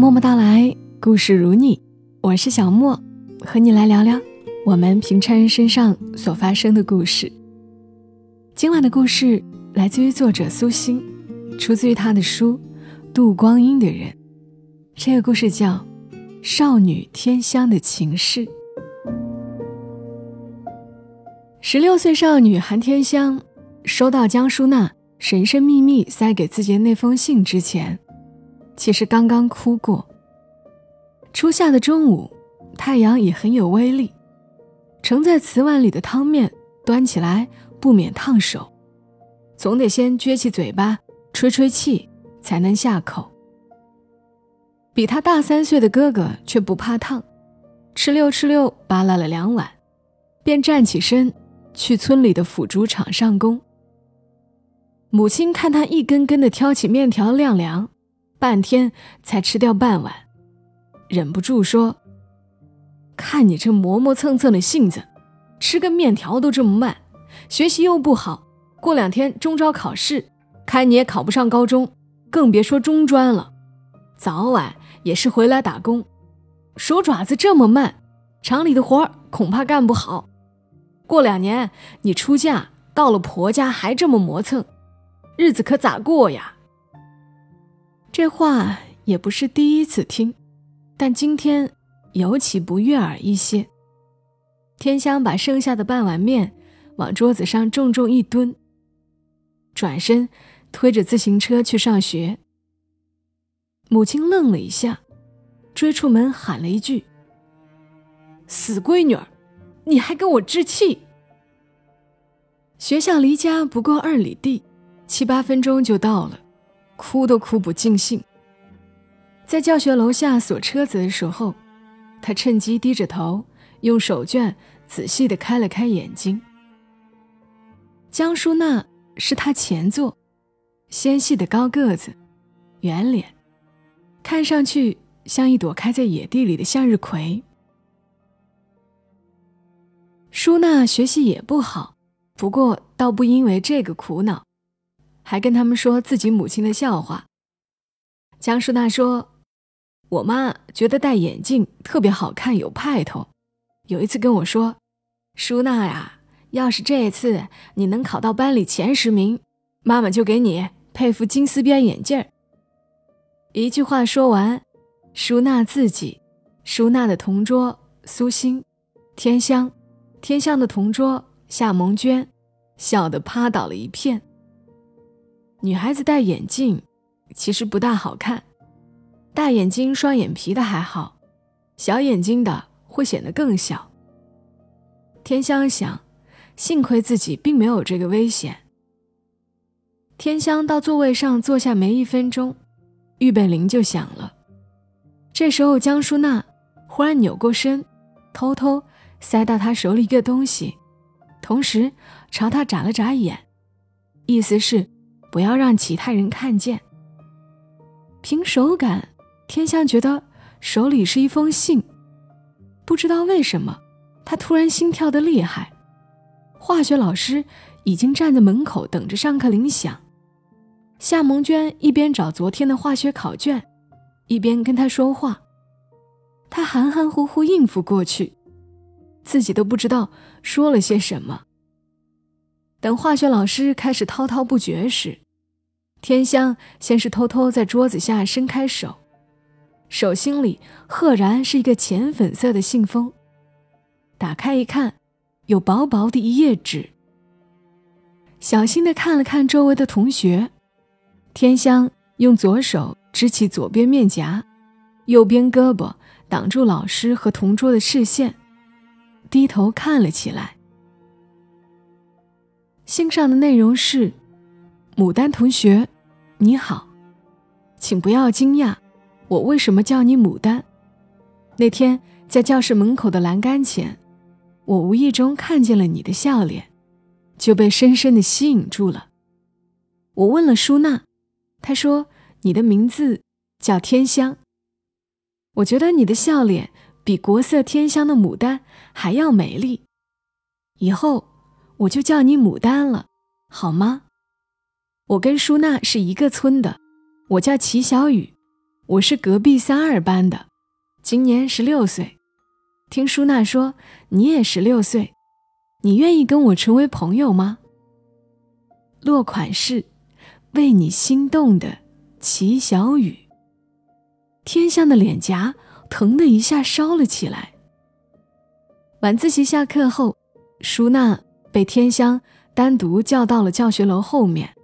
默默到来，故事如你，我是小莫，和你来聊聊我们平常人身上所发生的故事。今晚的故事来自于作者苏欣，出自于他的书《度光阴的人》。这个故事叫《少女天香的情事》。十六岁少女韩天香收到江淑娜神神秘秘塞给自己的那封信之前，其实刚刚哭过。初夏的中午，太阳也很有威力，盛在瓷碗里的汤面端起来不免烫手，总得先撅起嘴巴吹吹气才能下口。比他大三岁的哥哥却不怕烫，哧溜哧溜扒拉了两碗，便站起身去村里的腐竹厂上工。母亲看他一根根的挑起面条晾凉，半天才吃掉半碗，忍不住说：“看你这磨磨蹭蹭的性子，吃个面条都这么慢，学习又不好，过两天中招考试，看你也考不上高中，更别说中专了。早晚也是回来打工，手爪子这么慢，厂里的活恐怕干不好。过两年你出嫁到了婆家还这么磨蹭。”日子可咋过呀？这话也不是第一次听，但今天尤其不悦耳一些。天香把剩下的半碗面往桌子上重重一蹲，转身推着自行车去上学。母亲愣了一下，追出门喊了一句：“死闺女儿，你还跟我置气！”学校离家不过二里地。七八分钟就到了，哭都哭不尽兴。在教学楼下锁车子的时候，他趁机低着头，用手绢仔细地开了开眼睛。江淑娜是他前座，纤细的高个子，圆脸，看上去像一朵开在野地里的向日葵。舒娜学习也不好，不过倒不因为这个苦恼。还跟他们说自己母亲的笑话。江淑娜说：“我妈觉得戴眼镜特别好看，有派头。有一次跟我说，淑娜呀，要是这次你能考到班里前十名，妈妈就给你配副金丝边眼镜。”一句话说完，淑娜自己、淑娜的同桌苏欣、天香、天香的同桌夏萌娟，笑得趴倒了一片。女孩子戴眼镜，其实不大好看。大眼睛、双眼皮的还好，小眼睛的会显得更小。天香想，幸亏自己并没有这个危险。天香到座位上坐下没一分钟，预备铃就响了。这时候，江淑娜忽然扭过身，偷偷塞到他手里一个东西，同时朝他眨了眨眼，意思是。不要让其他人看见。凭手感，天香觉得手里是一封信。不知道为什么，他突然心跳的厉害。化学老师已经站在门口等着上课铃响。夏萌娟一边找昨天的化学考卷，一边跟他说话。他含含糊糊应付过去，自己都不知道说了些什么。等化学老师开始滔滔不绝时，天香先是偷偷在桌子下伸开手，手心里赫然是一个浅粉色的信封。打开一看，有薄薄的一页纸。小心地看了看周围的同学，天香用左手支起左边面颊，右边胳膊挡住老师和同桌的视线，低头看了起来。信上的内容是：“牡丹同学，你好，请不要惊讶，我为什么叫你牡丹。那天在教室门口的栏杆前，我无意中看见了你的笑脸，就被深深的吸引住了。我问了舒娜，她说你的名字叫天香。我觉得你的笑脸比国色天香的牡丹还要美丽。以后。”我就叫你牡丹了，好吗？我跟舒娜是一个村的，我叫齐小雨，我是隔壁三二班的，今年十六岁。听舒娜说你也十六岁，你愿意跟我成为朋友吗？落款是为你心动的齐小雨。天香的脸颊疼的一下烧了起来。晚自习下课后，舒娜被天香单独叫到了教学楼后面。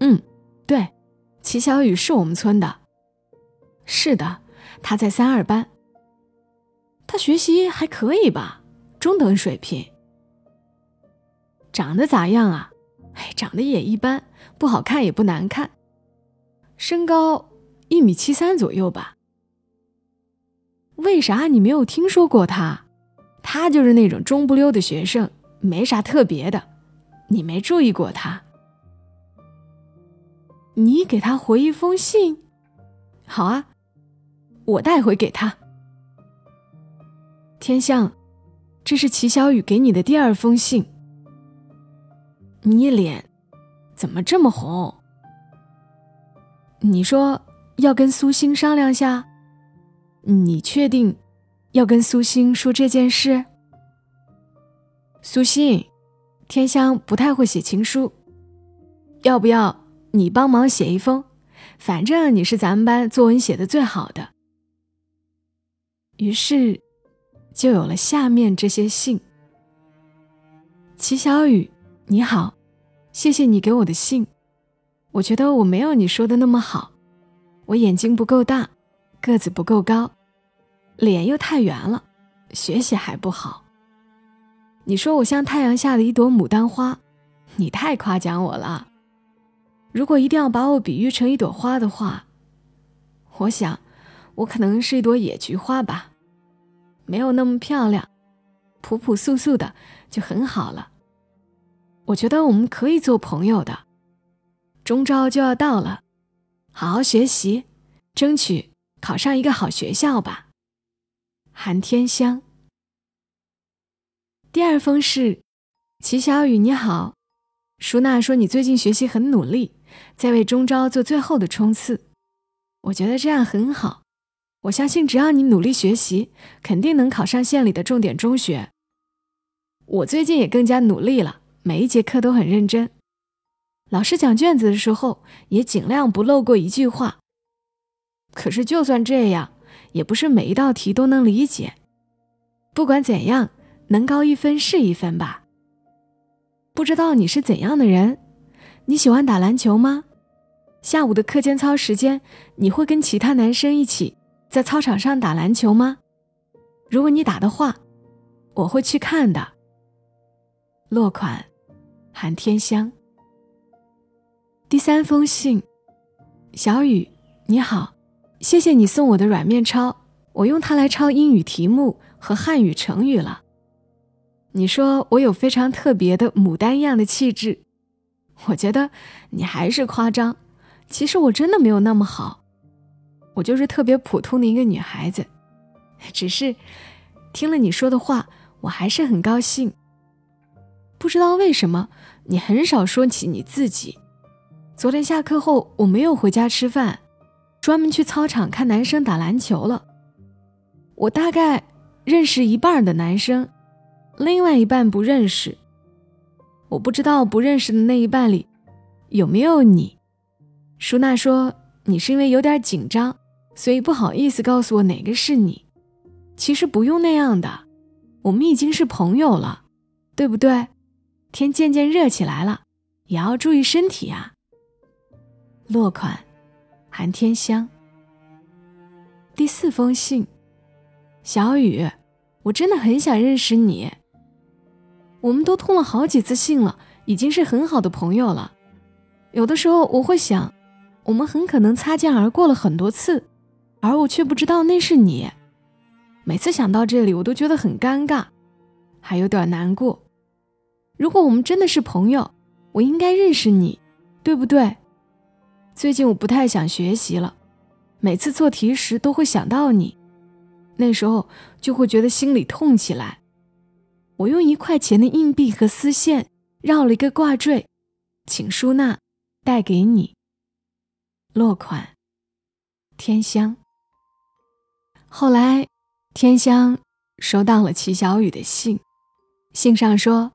嗯，对，齐小雨是我们村的。是的，他在三二班。他学习还可以吧，中等水平。长得咋样啊？哎，长得也一般，不好看也不难看。身高一米七三左右吧。为啥你没有听说过他？他就是那种中不溜的学生，没啥特别的。你没注意过他？你给他回一封信。好啊。我带回给他。天象，这是齐小雨给你的第二封信。你脸怎么这么红？你说要跟苏欣商量下？你确定要跟苏欣说这件事？苏欣，天香不太会写情书，要不要你帮忙写一封？反正你是咱们班作文写的最好的。于是，就有了下面这些信。齐小雨，你好，谢谢你给我的信。我觉得我没有你说的那么好，我眼睛不够大，个子不够高，脸又太圆了，学习还不好。你说我像太阳下的一朵牡丹花，你太夸奖我了。如果一定要把我比喻成一朵花的话，我想，我可能是一朵野菊花吧。没有那么漂亮，朴朴素素的就很好了。我觉得我们可以做朋友的。中招就要到了，好好学习，争取考上一个好学校吧。韩天香。第二封是，齐小雨你好，舒娜说你最近学习很努力，在为中招做最后的冲刺。我觉得这样很好。我相信，只要你努力学习，肯定能考上县里的重点中学。我最近也更加努力了，每一节课都很认真。老师讲卷子的时候，也尽量不漏过一句话。可是，就算这样，也不是每一道题都能理解。不管怎样，能高一分是一分吧。不知道你是怎样的人？你喜欢打篮球吗？下午的课间操时间，你会跟其他男生一起？在操场上打篮球吗？如果你打的话，我会去看的。落款：韩天香。第三封信，小雨，你好，谢谢你送我的软面抄，我用它来抄英语题目和汉语成语了。你说我有非常特别的牡丹一样的气质，我觉得你还是夸张，其实我真的没有那么好。我就是特别普通的一个女孩子，只是听了你说的话，我还是很高兴。不知道为什么，你很少说起你自己。昨天下课后，我没有回家吃饭，专门去操场看男生打篮球了。我大概认识一半的男生，另外一半不认识。我不知道不认识的那一半里有没有你。舒娜说你是因为有点紧张。所以不好意思告诉我哪个是你，其实不用那样的，我们已经是朋友了，对不对？天渐渐热起来了，也要注意身体啊。落款：韩天香。第四封信，小雨，我真的很想认识你。我们都通了好几次信了，已经是很好的朋友了。有的时候我会想，我们很可能擦肩而过了很多次。而我却不知道那是你。每次想到这里，我都觉得很尴尬，还有点难过。如果我们真的是朋友，我应该认识你，对不对？最近我不太想学习了，每次做题时都会想到你，那时候就会觉得心里痛起来。我用一块钱的硬币和丝线绕了一个挂坠，请舒娜带给你。落款。天香。后来，天香收到了齐小雨的信，信上说：“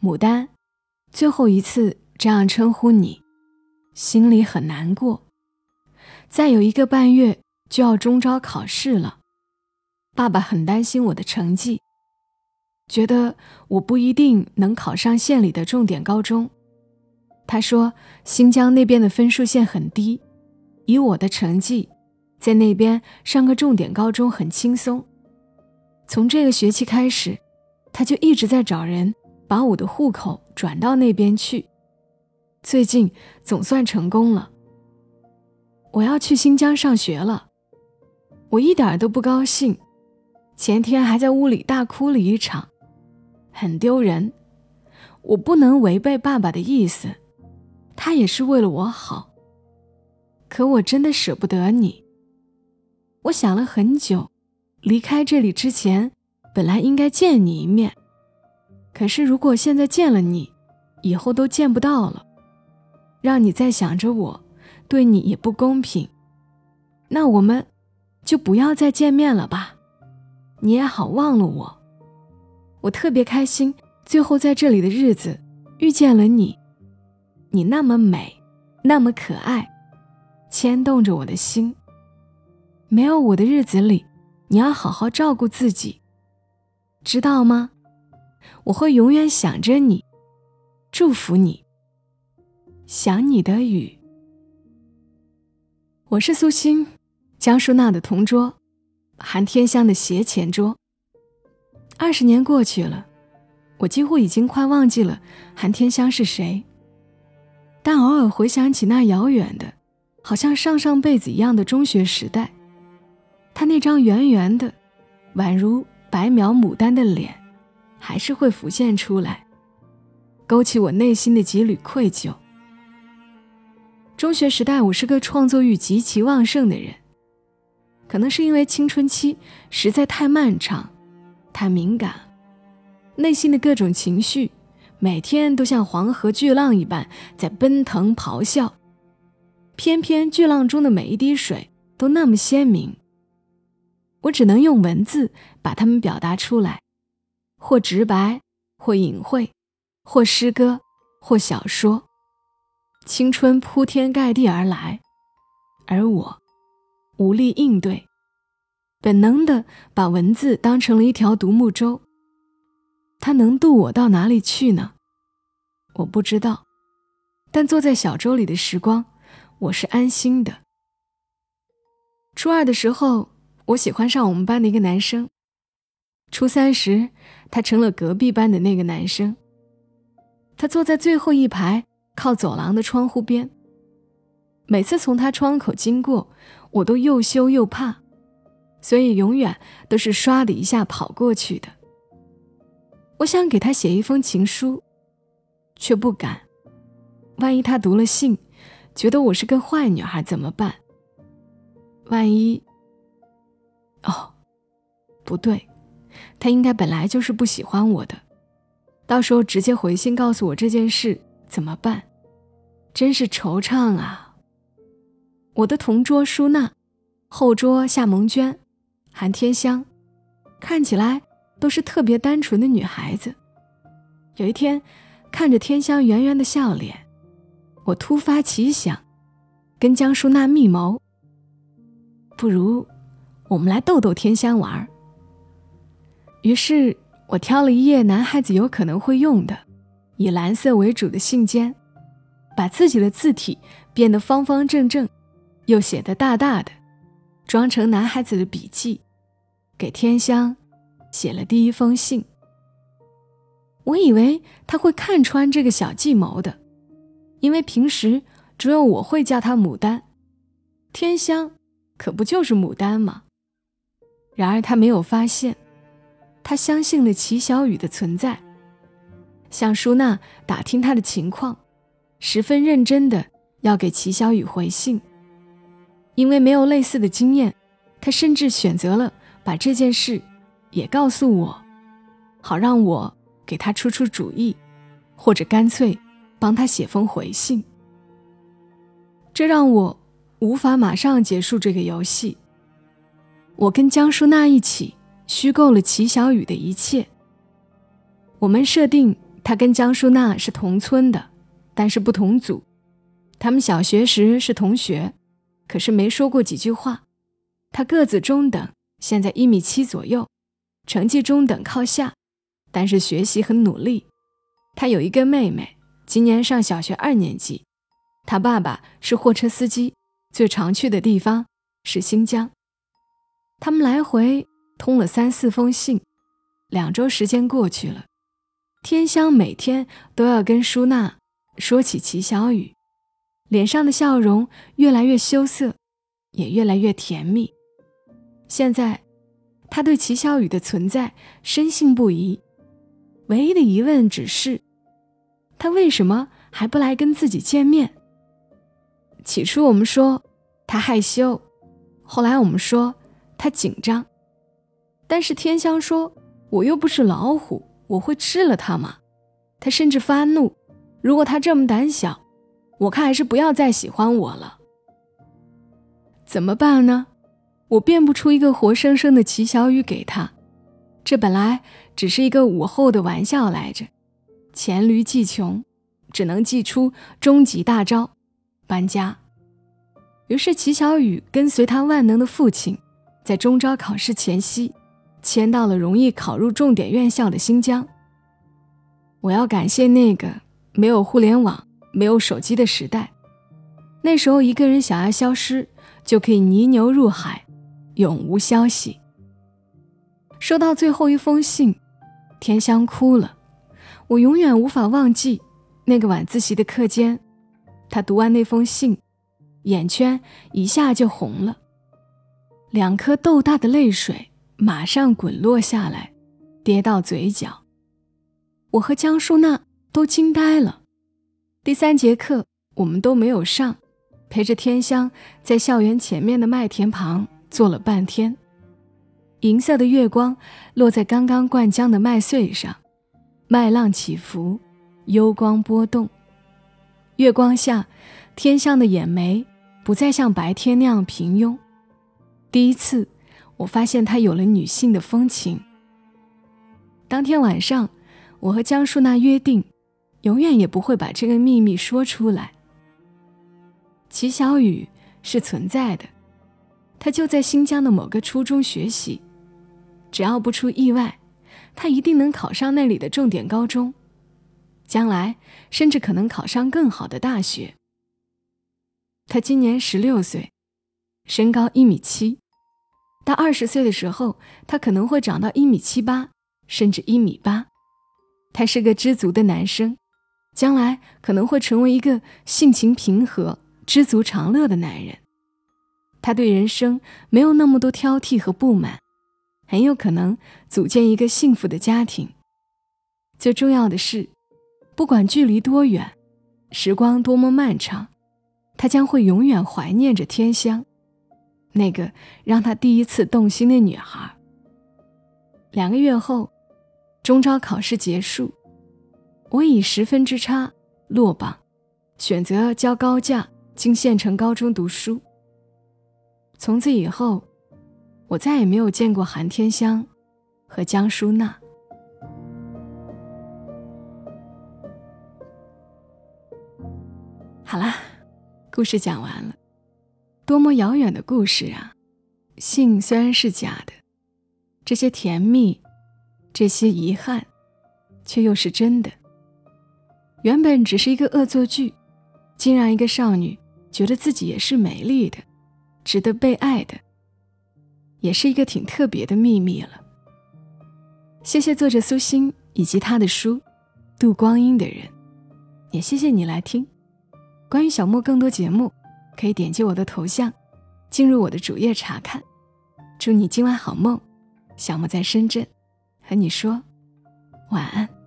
牡丹，最后一次这样称呼你，心里很难过。再有一个半月就要中招考试了，爸爸很担心我的成绩，觉得我不一定能考上县里的重点高中。他说新疆那边的分数线很低。”以我的成绩，在那边上个重点高中很轻松。从这个学期开始，他就一直在找人把我的户口转到那边去。最近总算成功了。我要去新疆上学了，我一点都不高兴。前天还在屋里大哭了一场，很丢人。我不能违背爸爸的意思，他也是为了我好。可我真的舍不得你。我想了很久，离开这里之前，本来应该见你一面。可是如果现在见了你，以后都见不到了，让你再想着我，对你也不公平。那我们，就不要再见面了吧。你也好忘了我。我特别开心，最后在这里的日子，遇见了你。你那么美，那么可爱。牵动着我的心。没有我的日子里，你要好好照顾自己，知道吗？我会永远想着你，祝福你。想你的雨。我是苏欣，江淑娜的同桌，韩天香的斜前桌。二十年过去了，我几乎已经快忘记了韩天香是谁，但偶尔回想起那遥远的。好像上上辈子一样的中学时代，他那张圆圆的、宛如白描牡丹的脸，还是会浮现出来，勾起我内心的几缕愧疚。中学时代，我是个创作欲极其旺盛的人，可能是因为青春期实在太漫长、太敏感，内心的各种情绪每天都像黄河巨浪一般在奔腾咆哮。偏偏巨浪中的每一滴水都那么鲜明，我只能用文字把它们表达出来，或直白，或隐晦，或诗歌，或小说。青春铺天盖地而来，而我无力应对，本能的把文字当成了一条独木舟。它能渡我到哪里去呢？我不知道，但坐在小舟里的时光。我是安心的。初二的时候，我喜欢上我们班的一个男生。初三时，他成了隔壁班的那个男生。他坐在最后一排，靠走廊的窗户边。每次从他窗口经过，我都又羞又怕，所以永远都是唰的一下跑过去的。我想给他写一封情书，却不敢，万一他读了信。觉得我是个坏女孩怎么办？万一……哦，不对，他应该本来就是不喜欢我的，到时候直接回信告诉我这件事怎么办？真是惆怅啊！我的同桌舒娜，后桌夏萌娟、韩天香，看起来都是特别单纯的女孩子。有一天，看着天香圆圆的笑脸。我突发奇想，跟江淑娜密谋。不如我们来逗逗天香玩儿于是我挑了一页男孩子有可能会用的，以蓝色为主的信笺，把自己的字体变得方方正正，又写得大大的，装成男孩子的笔记，给天香写了第一封信。我以为他会看穿这个小计谋的。因为平时只有我会叫他牡丹，天香可不就是牡丹吗？然而他没有发现，他相信了齐小雨的存在，向舒娜打听她的情况，十分认真的要给齐小雨回信。因为没有类似的经验，他甚至选择了把这件事也告诉我，好让我给他出出主意，或者干脆。帮他写封回信，这让我无法马上结束这个游戏。我跟江淑娜一起虚构了齐小雨的一切。我们设定他跟江淑娜是同村的，但是不同组。他们小学时是同学，可是没说过几句话。他个子中等，现在一米七左右，成绩中等靠下，但是学习很努力。他有一个妹妹，今年上小学二年级。他爸爸是货车司机，最常去的地方是新疆。他们来回通了三四封信，两周时间过去了，天香每天都要跟舒娜说起齐小雨，脸上的笑容越来越羞涩，也越来越甜蜜。现在，他对齐小雨的存在深信不疑，唯一的疑问只是，他为什么还不来跟自己见面？起初我们说他害羞，后来我们说。他紧张，但是天香说：“我又不是老虎，我会吃了他吗？”他甚至发怒：“如果他这么胆小，我看还是不要再喜欢我了。”怎么办呢？我变不出一个活生生的齐小雨给他，这本来只是一个午后的玩笑来着。黔驴技穷，只能祭出终极大招——搬家。于是齐小雨跟随他万能的父亲。在中招考试前夕，迁到了容易考入重点院校的新疆。我要感谢那个没有互联网、没有手机的时代。那时候，一个人想要消失，就可以泥牛入海，永无消息。收到最后一封信，田香哭了。我永远无法忘记那个晚自习的课间，他读完那封信，眼圈一下就红了。两颗豆大的泪水马上滚落下来，跌到嘴角。我和江淑娜都惊呆了。第三节课我们都没有上，陪着天香在校园前面的麦田旁坐了半天。银色的月光落在刚刚灌浆的麦穗上，麦浪起伏，幽光波动。月光下，天香的眼眉不再像白天那样平庸。第一次，我发现她有了女性的风情。当天晚上，我和江淑娜约定，永远也不会把这个秘密说出来。齐小雨是存在的，他就在新疆的某个初中学习，只要不出意外，他一定能考上那里的重点高中，将来甚至可能考上更好的大学。他今年十六岁。身高一米七，到二十岁的时候，他可能会长到一米七八，甚至一米八。他是个知足的男生，将来可能会成为一个性情平和、知足常乐的男人。他对人生没有那么多挑剔和不满，很有可能组建一个幸福的家庭。最重要的是，不管距离多远，时光多么漫长，他将会永远怀念着天香。那个让他第一次动心的女孩。两个月后，中招考试结束，我以十分之差落榜，选择交高价进县城高中读书。从此以后，我再也没有见过韩天香和江淑娜。好啦，故事讲完了。多么遥远的故事啊！信虽然是假的，这些甜蜜，这些遗憾，却又是真的。原本只是一个恶作剧，竟让一个少女觉得自己也是美丽的，值得被爱的，也是一个挺特别的秘密了。谢谢作者苏欣以及他的书《度光阴的人》，也谢谢你来听关于小莫更多节目。可以点击我的头像，进入我的主页查看。祝你今晚好梦，小莫在深圳，和你说晚安。